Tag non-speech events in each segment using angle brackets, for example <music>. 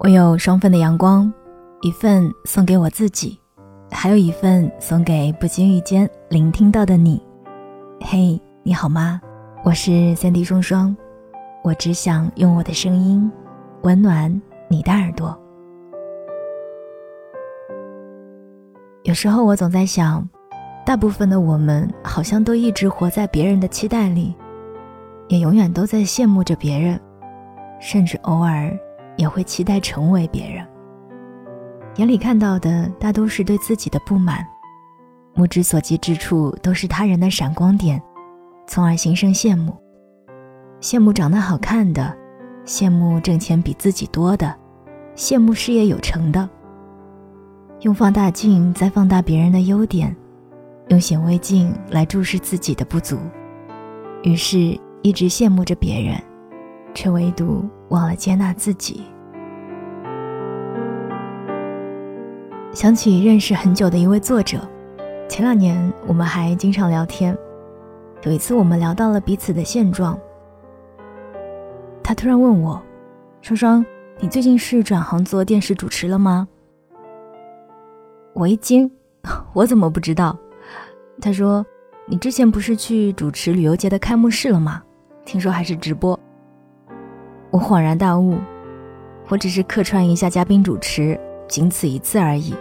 我有双份的阳光，一份送给我自己，还有一份送给不经意间聆听到的你。嘿，你好吗？我是三 D 双双，我只想用我的声音温暖你的耳朵。有时候我总在想，大部分的我们好像都一直活在别人的期待里，也永远都在羡慕着别人，甚至偶尔。也会期待成为别人，眼里看到的大都是对自己的不满，目之所及之处都是他人的闪光点，从而心生羡慕。羡慕长得好看的，羡慕挣钱比自己多的，羡慕事业有成的。用放大镜再放大别人的优点，用显微镜来注视自己的不足，于是一直羡慕着别人。却唯独忘了接纳自己。想起认识很久的一位作者，前两年我们还经常聊天。有一次我们聊到了彼此的现状，他突然问我：“双双，你最近是转行做电视主持了吗？”我一惊：“ <laughs> 我怎么不知道？”他说：“你之前不是去主持旅游节的开幕式了吗？听说还是直播。”我恍然大悟，我只是客串一下嘉宾主持，仅此一次而已。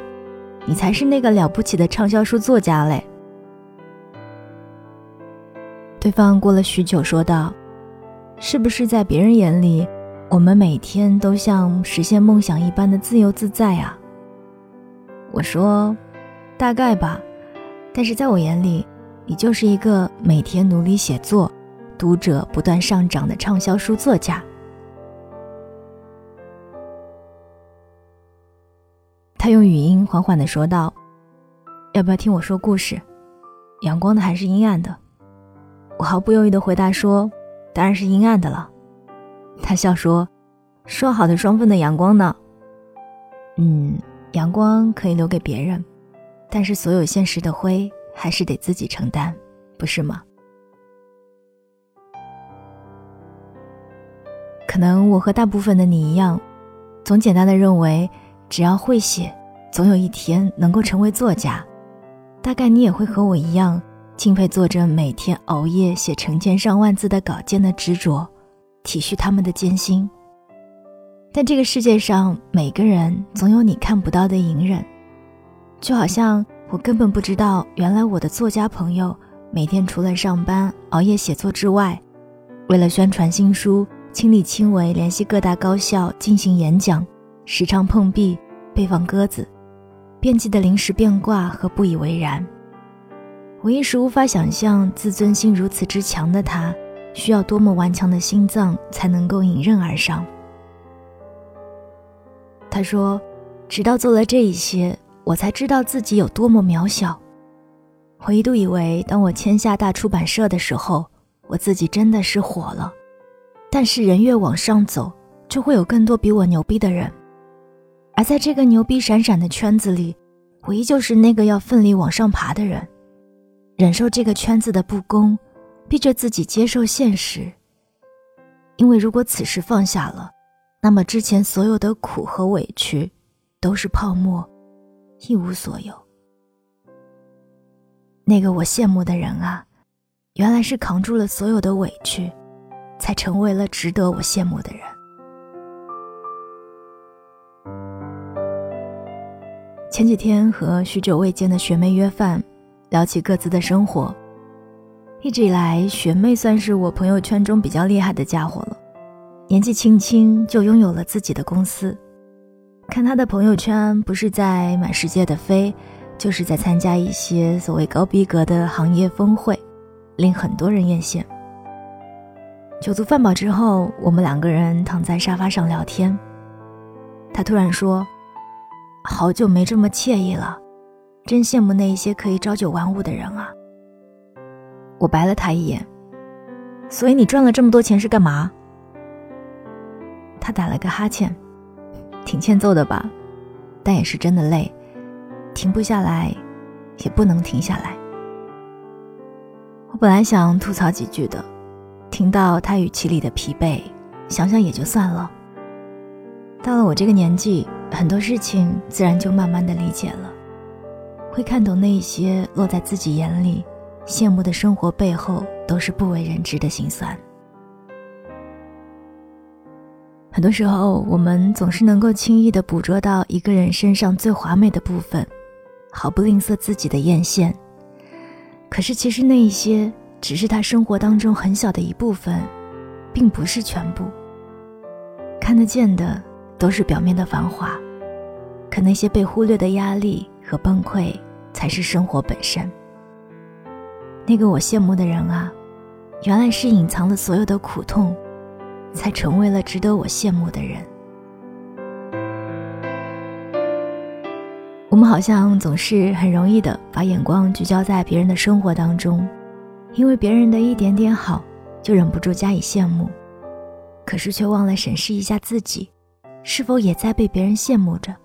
你才是那个了不起的畅销书作家嘞！对方过了许久说道：“是不是在别人眼里，我们每天都像实现梦想一般的自由自在啊？”我说：“大概吧，但是在我眼里，你就是一个每天努力写作、读者不断上涨的畅销书作家。”他用语音缓缓地说道：“要不要听我说故事？阳光的还是阴暗的？”我毫不犹豫地回答说：“当然是阴暗的了。”他笑说：“说好的双份的阳光呢？”嗯，阳光可以留给别人，但是所有现实的灰还是得自己承担，不是吗？可能我和大部分的你一样，总简单的认为。只要会写，总有一天能够成为作家。大概你也会和我一样，敬佩作者每天熬夜写成千上万字的稿件的执着，体恤他们的艰辛。但这个世界上，每个人总有你看不到的隐忍，就好像我根本不知道，原来我的作家朋友每天除了上班熬夜写作之外，为了宣传新书，亲力亲为联系各大高校进行演讲。时常碰壁，被放鸽子，惦记的临时变卦和不以为然。我一时无法想象，自尊心如此之强的他，需要多么顽强的心脏才能够迎刃而上。他说：“直到做了这一些，我才知道自己有多么渺小。我一度以为，当我签下大出版社的时候，我自己真的是火了。但是人越往上走，就会有更多比我牛逼的人。”而在这个牛逼闪闪的圈子里，我依旧是那个要奋力往上爬的人，忍受这个圈子的不公，逼着自己接受现实。因为如果此时放下了，那么之前所有的苦和委屈，都是泡沫，一无所有。那个我羡慕的人啊，原来是扛住了所有的委屈，才成为了值得我羡慕的人。前几天和许久未见的学妹约饭，聊起各自的生活。一直以来，学妹算是我朋友圈中比较厉害的家伙了，年纪轻轻就拥有了自己的公司。看她的朋友圈，不是在满世界的飞，就是在参加一些所谓高逼格的行业峰会，令很多人艳羡。酒足饭饱之后，我们两个人躺在沙发上聊天，她突然说。好久没这么惬意了，真羡慕那一些可以朝九晚五的人啊！我白了他一眼，所以你赚了这么多钱是干嘛？他打了个哈欠，挺欠揍的吧？但也是真的累，停不下来，也不能停下来。我本来想吐槽几句的，听到他语气里的疲惫，想想也就算了。到了我这个年纪，很多事情自然就慢慢的理解了，会看懂那一些落在自己眼里羡慕的生活背后，都是不为人知的心酸。很多时候，我们总是能够轻易的捕捉到一个人身上最华美的部分，毫不吝啬自己的艳羡。可是，其实那一些只是他生活当中很小的一部分，并不是全部。看得见的都是表面的繁华，可那些被忽略的压力和崩溃，才是生活本身。那个我羡慕的人啊，原来是隐藏了所有的苦痛。才成为了值得我羡慕的人。我们好像总是很容易的把眼光聚焦在别人的生活当中，因为别人的一点点好，就忍不住加以羡慕，可是却忘了审视一下自己，是否也在被别人羡慕着。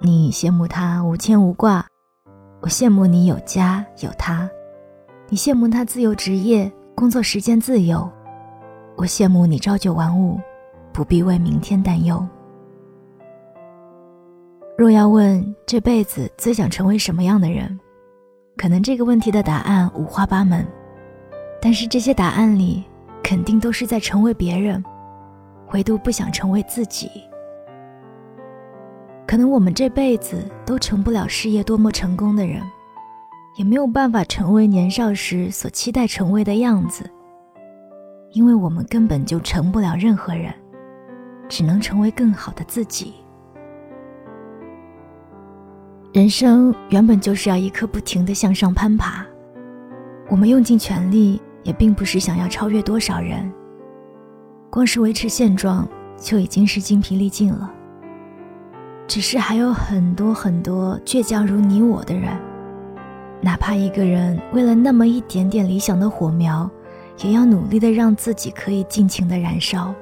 你羡慕他无牵无挂，我羡慕你有家有他；你羡慕他自由职业，工作时间自由。我羡慕你朝九晚五，不必为明天担忧。若要问这辈子最想成为什么样的人，可能这个问题的答案五花八门，但是这些答案里肯定都是在成为别人，唯独不想成为自己。可能我们这辈子都成不了事业多么成功的人，也没有办法成为年少时所期待成为的样子。因为我们根本就成不了任何人，只能成为更好的自己。人生原本就是要一刻不停的向上攀爬，我们用尽全力，也并不是想要超越多少人。光是维持现状，就已经是精疲力尽了。只是还有很多很多倔强如你我的人，哪怕一个人为了那么一点点理想的火苗。也要努力的让自己可以尽情的燃烧。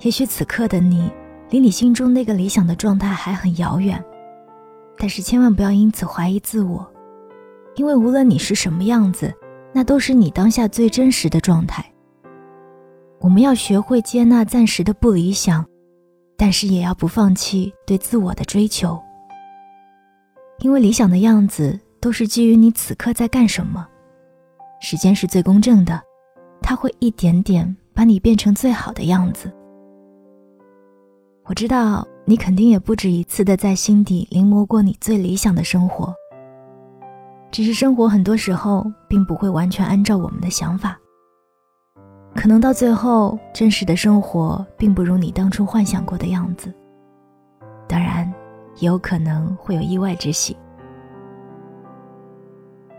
也许此刻的你，离你心中那个理想的状态还很遥远，但是千万不要因此怀疑自我，因为无论你是什么样子，那都是你当下最真实的状态。我们要学会接纳暂时的不理想，但是也要不放弃对自我的追求，因为理想的样子都是基于你此刻在干什么。时间是最公正的，它会一点点把你变成最好的样子。我知道你肯定也不止一次的在心底临摹过你最理想的生活，只是生活很多时候并不会完全按照我们的想法，可能到最后真实的生活并不如你当初幻想过的样子。当然，也有可能会有意外之喜。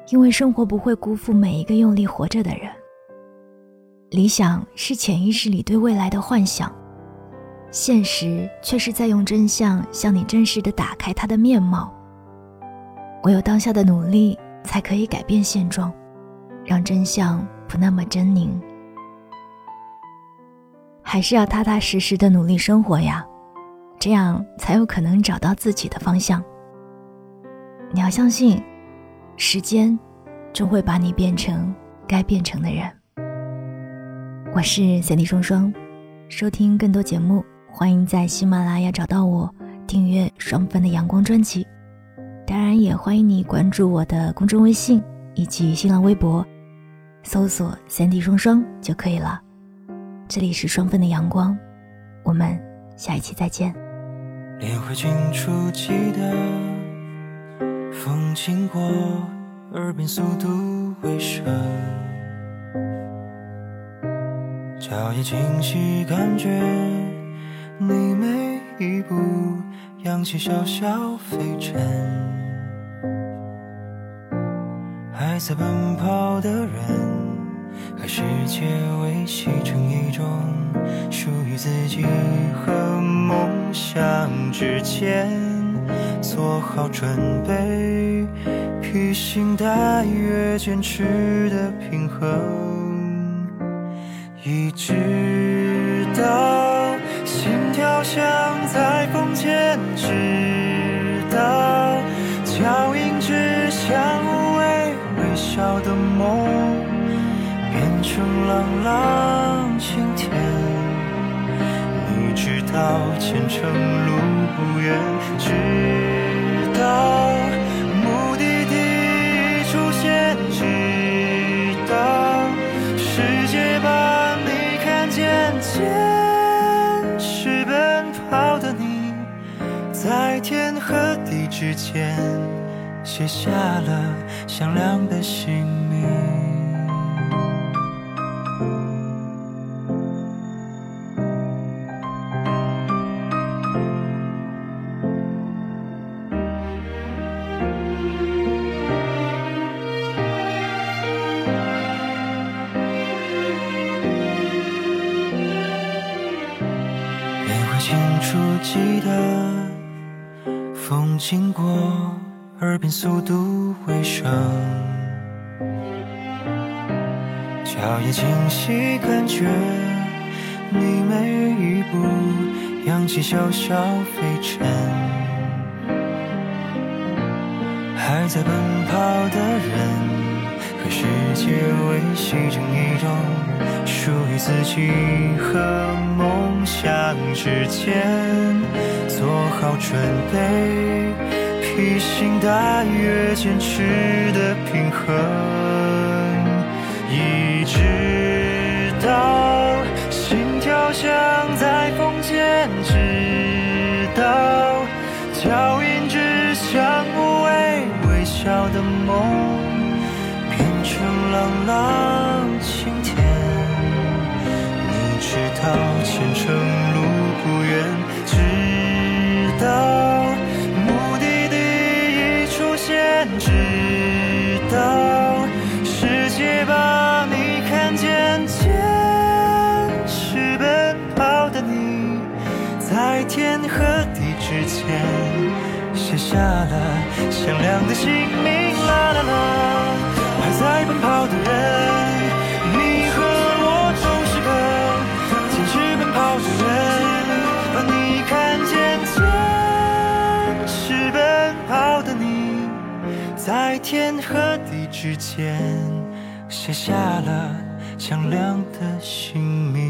因为生活不会辜负每一个用力活着的人。理想是潜意识里对未来的幻想，现实却是在用真相向你真实的打开它的面貌。唯有当下的努力，才可以改变现状，让真相不那么狰狞。还是要踏踏实实的努力生活呀，这样才有可能找到自己的方向。你要相信。时间，终会把你变成该变成的人。我是三 D 双双，收听更多节目，欢迎在喜马拉雅找到我，订阅双份的阳光专辑。当然，也欢迎你关注我的公众微信以及新浪微博，搜索三 D 双双就可以了。这里是双份的阳光，我们下一期再见。风经过耳边，速度回声，脚也清晰，感觉你每一步扬起小小飞尘。还在奔跑的人，和世界维系成一种属于自己和梦想之间。做好准备，披星戴月，坚持的平衡，一直到心跳响在风间，直到脚印指向无畏微笑的梦，成朗朗晴天。到前程路不远，直到目的地出现，直到世界把你看见。坚持奔跑的你，在天和地之间写下了响亮的姓名。记得，风经过耳边，速度回声，脚也清晰感觉，你每一步扬起小小飞尘，还在奔跑的人。世界维系成一种属于自己和梦想之间，做好准备，披星戴月，坚持的平衡，一直天和地之间写下了响亮的姓名。啦啦啦。还在奔跑的人，你和我都是个坚持奔跑的人，把你看见。坚持奔跑的你，在天和地之间写下了响亮的姓名。